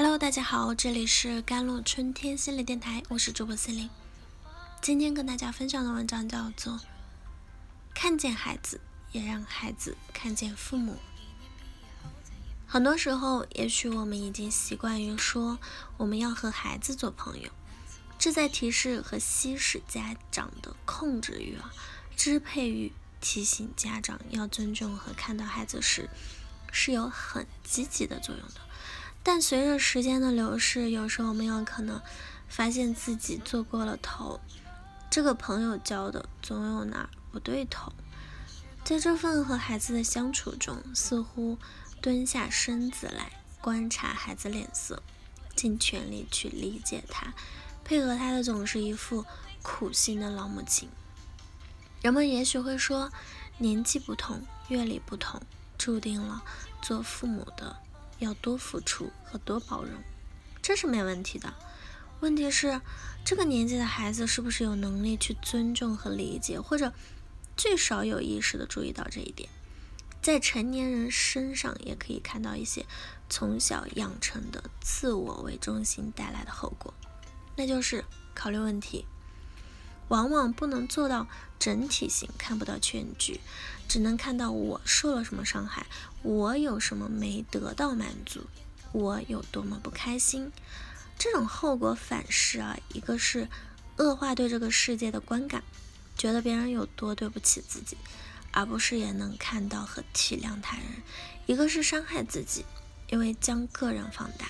Hello，大家好，这里是甘露春天心理电台，我是主播心灵。今天跟大家分享的文章叫做《看见孩子，也让孩子看见父母》。很多时候，也许我们已经习惯于说我们要和孩子做朋友，这在提示和稀释家长的控制欲啊、支配欲，提醒家长要尊重和看到孩子时，是有很积极的作用的。但随着时间的流逝，有时候我们有可能发现自己做过了头。这个朋友交的总有哪儿不对头。在这份和孩子的相处中，似乎蹲下身子来观察孩子脸色，尽全力去理解他，配合他的总是一副苦心的老母亲。人们也许会说，年纪不同，阅历不同，注定了做父母的。要多付出和多包容，这是没问题的。问题是，这个年纪的孩子是不是有能力去尊重和理解，或者最少有意识的注意到这一点？在成年人身上也可以看到一些从小养成的自我为中心带来的后果，那就是考虑问题。往往不能做到整体性，看不到全局，只能看到我受了什么伤害，我有什么没得到满足，我有多么不开心。这种后果反噬啊，一个是恶化对这个世界的观感，觉得别人有多对不起自己，而不是也能看到和体谅他人；一个是伤害自己，因为将个人放大，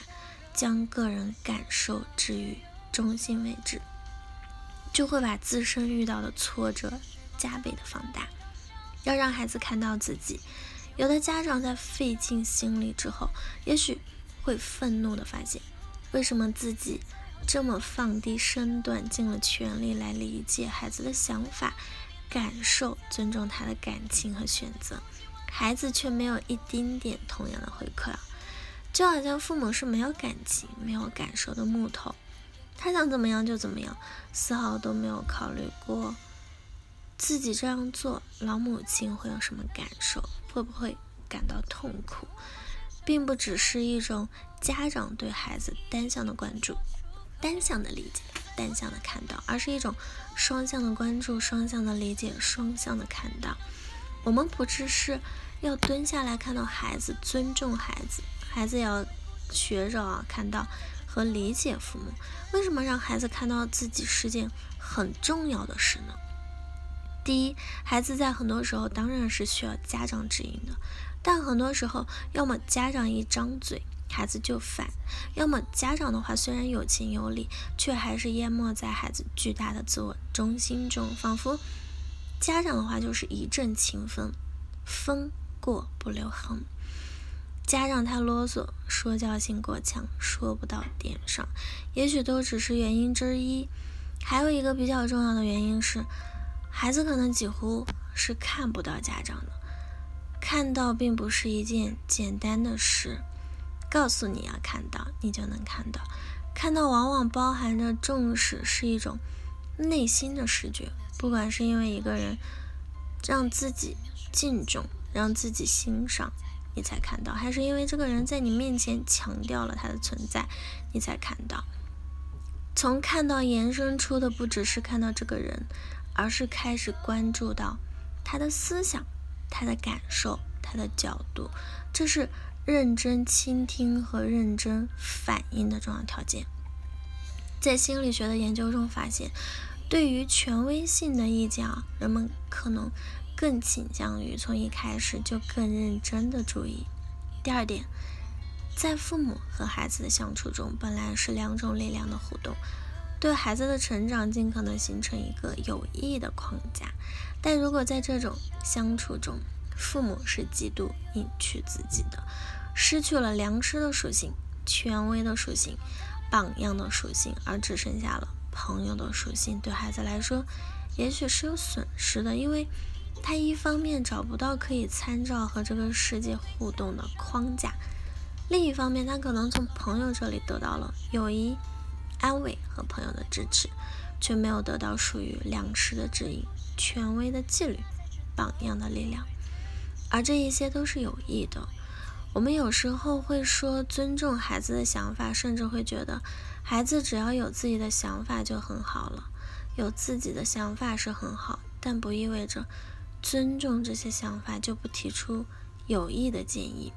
将个人感受置于中心位置。就会把自身遇到的挫折加倍的放大，要让孩子看到自己。有的家长在费尽心力之后，也许会愤怒的发现，为什么自己这么放低身段，尽了全力来理解孩子的想法、感受，尊重他的感情和选择，孩子却没有一丁点同样的回馈啊！就好像父母是没有感情、没有感受的木头。他想怎么样就怎么样，丝毫都没有考虑过自己这样做，老母亲会有什么感受，会不会感到痛苦，并不只是一种家长对孩子单向的关注、单向的理解、单向的看到，而是一种双向的关注、双向的理解、双向的看到。我们不只是要蹲下来看到孩子，尊重孩子，孩子也要学着啊看到。和理解父母，为什么让孩子看到自己是件很重要的事呢？第一，孩子在很多时候当然是需要家长指引的，但很多时候，要么家长一张嘴，孩子就反；要么家长的话虽然有情有理，却还是淹没在孩子巨大的自我中心中，仿佛家长的话就是一阵清风，风过不留痕。家长太啰嗦，说教性过强，说不到点上，也许都只是原因之一。还有一个比较重要的原因是，孩子可能几乎是看不到家长的。看到并不是一件简单的事，告诉你要看到，你就能看到。看到往往包含着重视，是一种内心的视觉。不管是因为一个人让自己敬重，让自己欣赏。你才看到，还是因为这个人在你面前强调了他的存在，你才看到。从看到延伸出的不只是看到这个人，而是开始关注到他的思想、他的感受、他的角度。这是认真倾听和认真反应的重要条件。在心理学的研究中发现，对于权威性的意见啊，人们可能。更倾向于从一开始就更认真的注意。第二点，在父母和孩子的相处中，本来是两种力量的互动，对孩子的成长尽可能形成一个有益的框架。但如果在这种相处中，父母是极度隐去自己的，失去了良师的属性、权威的属性、榜样的属性，而只剩下了朋友的属性，对孩子来说，也许是有损失的，因为。他一方面找不到可以参照和这个世界互动的框架，另一方面，他可能从朋友这里得到了友谊、安慰和朋友的支持，却没有得到属于良师的指引、权威的纪律、榜样的力量。而这一些都是有益的。我们有时候会说尊重孩子的想法，甚至会觉得孩子只要有自己的想法就很好了。有自己的想法是很好，但不意味着尊重这些想法就不提出有益的建议，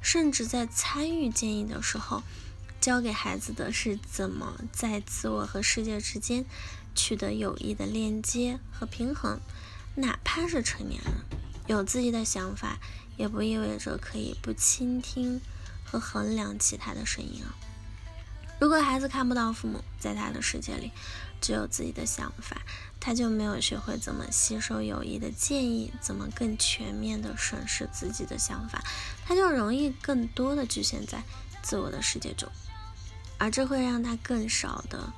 甚至在参与建议的时候，教给孩子的是怎么在自我和世界之间取得有益的链接和平衡。哪怕是成年人，有自己的想法，也不意味着可以不倾听和衡量其他的声音啊。如果孩子看不到父母，在他的世界里只有自己的想法，他就没有学会怎么吸收有益的建议，怎么更全面的审视自己的想法，他就容易更多的局限在自我的世界中，而这会让他更少的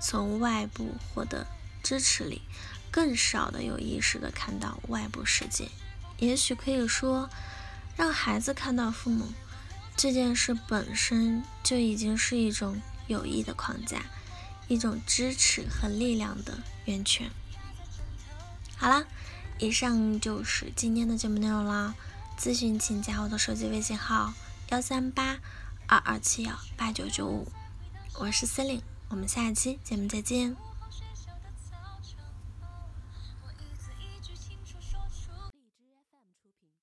从外部获得支持力，更少的有意识的看到外部世界。也许可以说，让孩子看到父母。这件事本身就已经是一种有益的框架，一种支持和力量的源泉。好啦，以上就是今天的节目内容啦。咨询请加我的手机微信号：幺三八二二七幺八九九五，我是司令，我们下期节目再见。